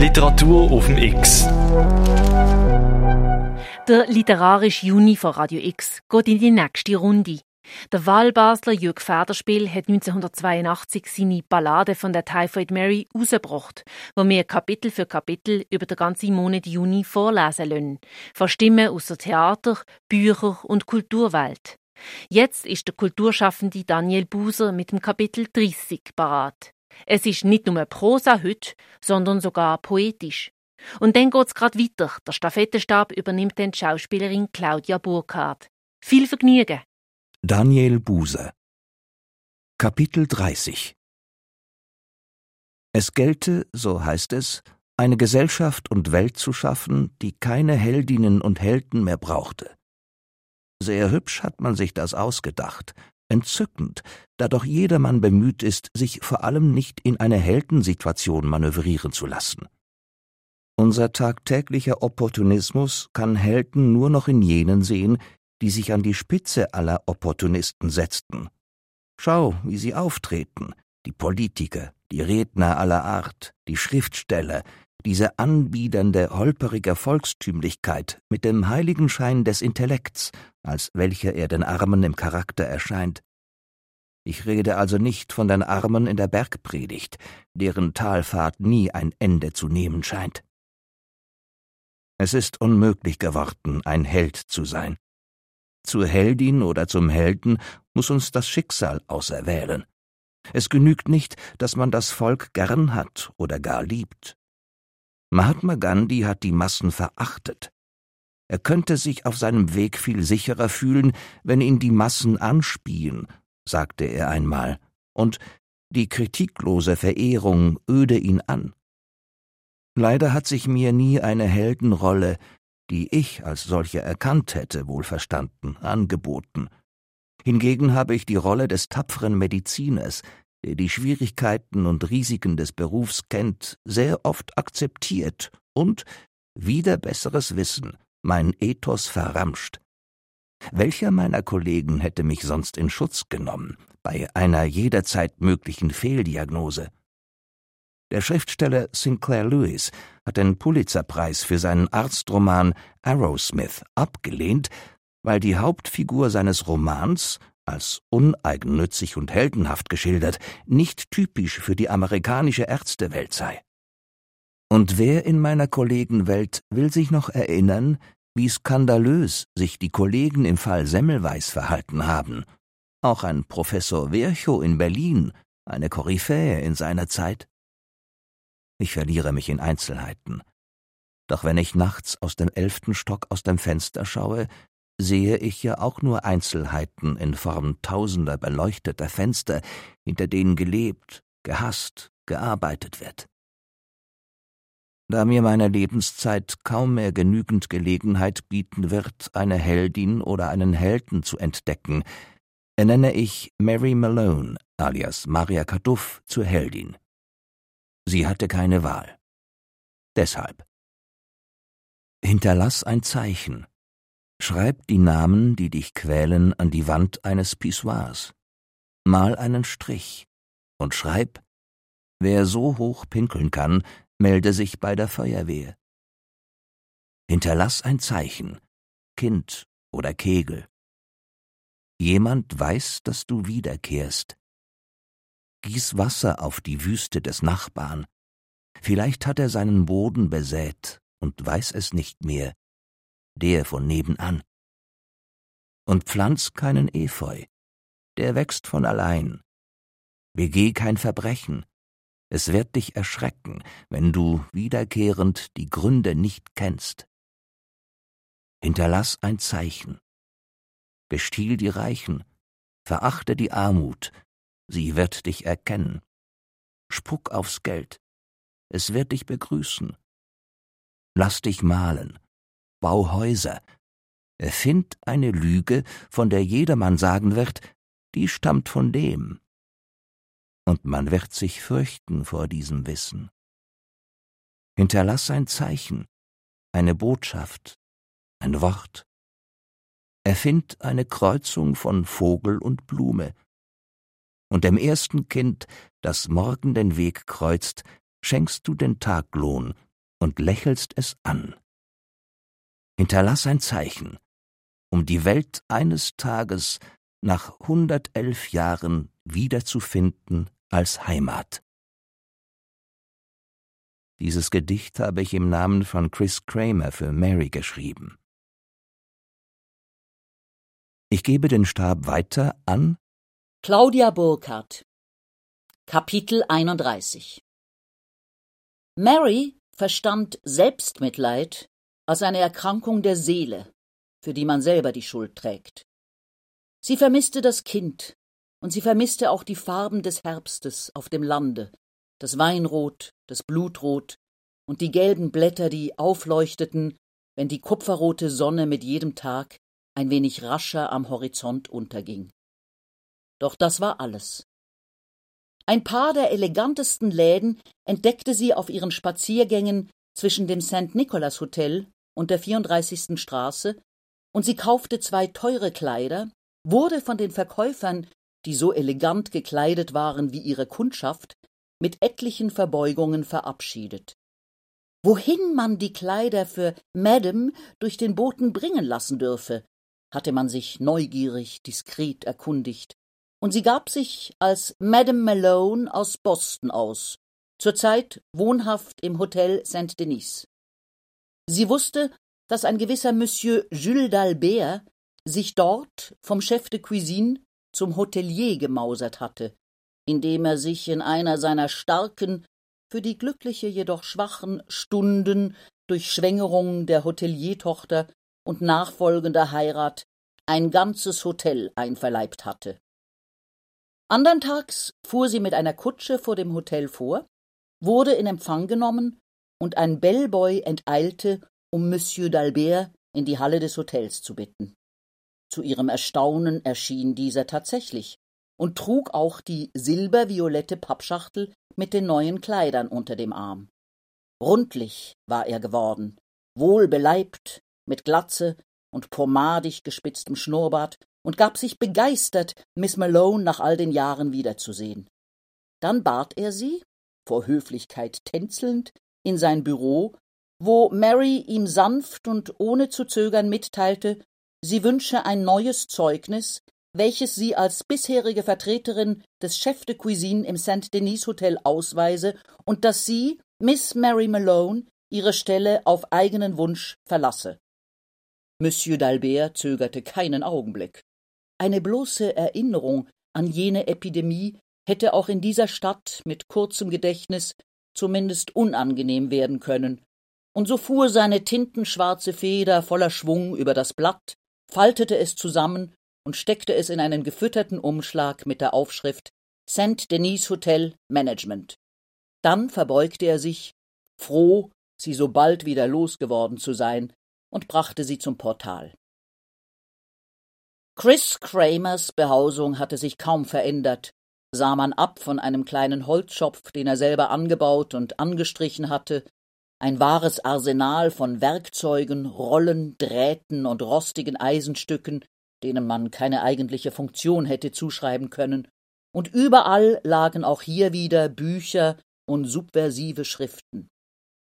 Literatur auf dem X. Der literarische Juni von Radio X geht in die nächste Runde. Der Wahlbasler Jürg Federspiel hat 1982 seine Ballade von der Typhoid Mary rausgebracht, wo wir Kapitel für Kapitel über den ganzen Monat Juni vorlesen lassen. Von Stimmen aus der Theater, Bücher und Kulturwelt. Jetzt ist der Kulturschaffende Daniel Buser mit dem Kapitel 30 parat. Es ist nicht nur Prosa heute, sondern sogar poetisch. Und dann geht's grad weiter. Der Stafettenstab übernimmt dann die Schauspielerin Claudia Burkhardt. Viel Vergnügen! Daniel Buser Kapitel 30 Es gelte, so heißt es, eine Gesellschaft und Welt zu schaffen, die keine Heldinnen und Helden mehr brauchte. Sehr hübsch hat man sich das ausgedacht, entzückend, da doch jedermann bemüht ist, sich vor allem nicht in eine Heldensituation manövrieren zu lassen. Unser tagtäglicher Opportunismus kann Helden nur noch in jenen sehen, die sich an die Spitze aller Opportunisten setzten. Schau, wie sie auftreten, die Politiker, die Redner aller Art, die Schriftsteller, diese anbiedernde, holperige Volkstümlichkeit mit dem Heiligenschein des Intellekts, als welcher er den Armen im Charakter erscheint. Ich rede also nicht von den Armen in der Bergpredigt, deren Talfahrt nie ein Ende zu nehmen scheint. Es ist unmöglich geworden, ein Held zu sein. Zur Heldin oder zum Helden muss uns das Schicksal auserwählen. Es genügt nicht, dass man das Volk gern hat oder gar liebt. Mahatma Gandhi hat die Massen verachtet. Er könnte sich auf seinem Weg viel sicherer fühlen, wenn ihn die Massen anspien, sagte er einmal, und die kritiklose Verehrung öde ihn an. Leider hat sich mir nie eine Heldenrolle, die ich als solche erkannt hätte, wohlverstanden, angeboten. Hingegen habe ich die Rolle des tapferen Mediziners, der die Schwierigkeiten und Risiken des Berufs kennt, sehr oft akzeptiert und, wieder besseres Wissen, mein Ethos verramscht. Welcher meiner Kollegen hätte mich sonst in Schutz genommen, bei einer jederzeit möglichen Fehldiagnose? Der Schriftsteller Sinclair Lewis hat den Pulitzerpreis für seinen Arztroman Arrowsmith abgelehnt, weil die Hauptfigur seines Romans als uneigennützig und heldenhaft geschildert, nicht typisch für die amerikanische Ärztewelt sei. Und wer in meiner Kollegenwelt will sich noch erinnern, wie skandalös sich die Kollegen im Fall Semmelweis verhalten haben? Auch ein Professor Virchow in Berlin, eine Koryphäe in seiner Zeit. Ich verliere mich in Einzelheiten. Doch wenn ich nachts aus dem elften Stock aus dem Fenster schaue, sehe ich ja auch nur Einzelheiten in Form tausender beleuchteter Fenster, hinter denen gelebt, gehasst, gearbeitet wird. Da mir meine Lebenszeit kaum mehr genügend Gelegenheit bieten wird, eine Heldin oder einen Helden zu entdecken, ernenne ich Mary Malone alias Maria Kaduff zur Heldin. Sie hatte keine Wahl. Deshalb. Hinterlass ein Zeichen, Schreib die Namen, die dich quälen, an die Wand eines Pissoirs. Mal einen Strich und schreib, wer so hoch pinkeln kann, melde sich bei der Feuerwehr. Hinterlass ein Zeichen, Kind oder Kegel. Jemand weiß, dass du wiederkehrst. Gieß Wasser auf die Wüste des Nachbarn. Vielleicht hat er seinen Boden besät und weiß es nicht mehr, der von nebenan. Und pflanz keinen Efeu, der wächst von allein. Begeh kein Verbrechen, es wird dich erschrecken, wenn du wiederkehrend die Gründe nicht kennst. Hinterlass ein Zeichen. Bestiehl die Reichen, verachte die Armut, sie wird dich erkennen. Spuck aufs Geld, es wird dich begrüßen. Lass dich malen, bau Häuser. Erfind eine Lüge, von der jedermann sagen wird, die stammt von dem. Und man wird sich fürchten vor diesem Wissen. Hinterlass ein Zeichen, eine Botschaft, ein Wort. Erfind eine Kreuzung von Vogel und Blume. Und dem ersten Kind, das morgen den Weg kreuzt, schenkst du den Taglohn und lächelst es an. Hinterlass ein Zeichen, um die Welt eines Tages nach hundertelf Jahren wiederzufinden als Heimat. Dieses Gedicht habe ich im Namen von Chris Kramer für Mary geschrieben. Ich gebe den Stab weiter an Claudia Burkhardt Kapitel 31 Mary verstand Selbstmitleid als eine Erkrankung der Seele, für die man selber die Schuld trägt. Sie vermisste das Kind, und sie vermisste auch die Farben des Herbstes auf dem Lande, das Weinrot, das Blutrot und die gelben Blätter, die aufleuchteten, wenn die kupferrote Sonne mit jedem Tag ein wenig rascher am Horizont unterging. Doch das war alles. Ein paar der elegantesten Läden entdeckte sie auf ihren Spaziergängen zwischen dem St. Nicholas Hotel und der 34. Straße, und sie kaufte zwei teure Kleider, wurde von den Verkäufern, die so elegant gekleidet waren wie ihre Kundschaft, mit etlichen Verbeugungen verabschiedet. Wohin man die Kleider für Madame durch den Boten bringen lassen dürfe, hatte man sich neugierig diskret erkundigt, und sie gab sich als Madame Malone aus Boston aus, zurzeit wohnhaft im Hotel St. Denis. Sie wusste, dass ein gewisser Monsieur Jules d'Albert sich dort vom Chef de Cuisine zum Hotelier gemausert hatte, indem er sich in einer seiner starken, für die Glückliche jedoch schwachen Stunden durch Schwängerung der Hoteliertochter und nachfolgender Heirat ein ganzes Hotel einverleibt hatte. Andern Tags fuhr sie mit einer Kutsche vor dem Hotel vor, wurde in Empfang genommen und ein Bellboy enteilte, um Monsieur d'Albert in die Halle des Hotels zu bitten. Zu ihrem Erstaunen erschien dieser tatsächlich und trug auch die silberviolette Pappschachtel mit den neuen Kleidern unter dem Arm. Rundlich war er geworden, wohlbeleibt, mit Glatze und pomadig gespitztem Schnurrbart und gab sich begeistert, Miss Malone nach all den Jahren wiederzusehen. Dann bat er sie, vor Höflichkeit tänzelnd, in sein Büro, wo Mary ihm sanft und ohne zu zögern mitteilte, sie wünsche ein neues Zeugnis, welches sie als bisherige Vertreterin des Chef de Cuisine im St. Denis Hotel ausweise und dass sie, Miss Mary Malone, ihre Stelle auf eigenen Wunsch verlasse. Monsieur d'Albert zögerte keinen Augenblick. Eine bloße Erinnerung an jene Epidemie hätte auch in dieser Stadt mit kurzem Gedächtnis zumindest unangenehm werden können, und so fuhr seine tintenschwarze Feder voller Schwung über das Blatt, faltete es zusammen und steckte es in einen gefütterten Umschlag mit der Aufschrift St. Denis Hotel Management. Dann verbeugte er sich, froh, sie so bald wieder losgeworden zu sein, und brachte sie zum Portal. Chris Kramers Behausung hatte sich kaum verändert, sah man ab von einem kleinen Holzschopf, den er selber angebaut und angestrichen hatte, ein wahres Arsenal von Werkzeugen, Rollen, Drähten und rostigen Eisenstücken, denen man keine eigentliche Funktion hätte zuschreiben können, und überall lagen auch hier wieder Bücher und subversive Schriften.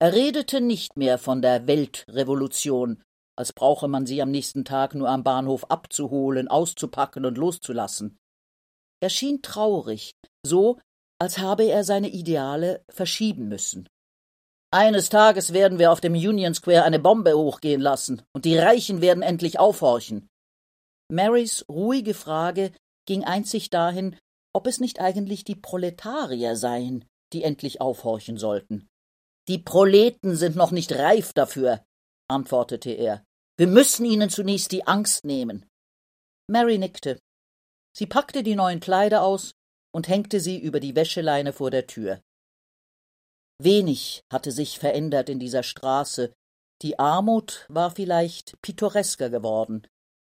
Er redete nicht mehr von der Weltrevolution, als brauche man sie am nächsten Tag nur am Bahnhof abzuholen, auszupacken und loszulassen. Er schien traurig, so als habe er seine Ideale verschieben müssen. Eines Tages werden wir auf dem Union Square eine Bombe hochgehen lassen, und die Reichen werden endlich aufhorchen. Marys ruhige Frage ging einzig dahin, ob es nicht eigentlich die Proletarier seien, die endlich aufhorchen sollten. Die Proleten sind noch nicht reif dafür, antwortete er. Wir müssen ihnen zunächst die Angst nehmen. Mary nickte. Sie packte die neuen Kleider aus und hängte sie über die Wäscheleine vor der Tür. Wenig hatte sich verändert in dieser Straße, die Armut war vielleicht pittoresker geworden,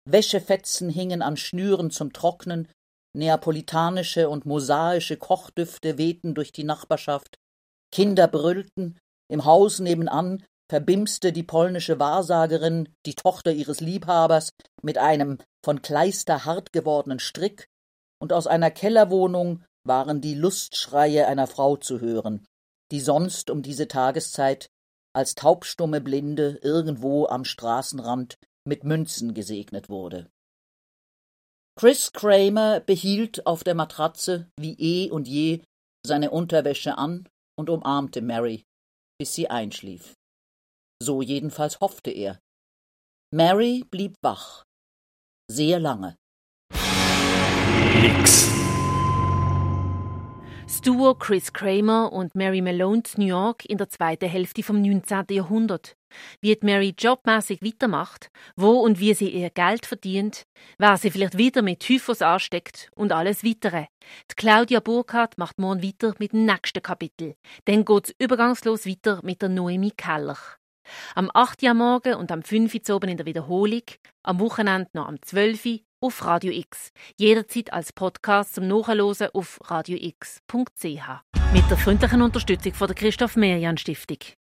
Wäschefetzen hingen an Schnüren zum Trocknen, neapolitanische und mosaische Kochdüfte wehten durch die Nachbarschaft, Kinder brüllten, im Haus nebenan verbimste die polnische Wahrsagerin, die Tochter ihres Liebhabers, mit einem von Kleister hart gewordenen Strick, und aus einer Kellerwohnung waren die Lustschreie einer Frau zu hören, die sonst um diese Tageszeit als taubstumme Blinde irgendwo am Straßenrand mit Münzen gesegnet wurde. Chris Kramer behielt auf der Matratze wie eh und je seine Unterwäsche an und umarmte Mary, bis sie einschlief. So jedenfalls hoffte er. Mary blieb wach. Sehr lange. X. Das Chris Kramer und Mary Malone in New York in der zweiten Hälfte vom 19. Jahrhundert. Wie Mary jobmäßig weitermacht, wo und wie sie ihr Geld verdient, wer sie vielleicht wieder mit Typhus ansteckt und alles weitere. Die Claudia Burkhardt macht morgen weiter mit dem nächsten Kapitel. Dann geht's übergangslos weiter mit der Noemi Keller. Am 8. Uhr morgen und am 5. Uhr oben in der Wiederholung, am Wochenende noch am 12. Uhr auf Radio X. Jederzeit als Podcast zum Nachhören auf radiox.ch. Mit der freundlichen Unterstützung von der Christoph Merian Stiftung.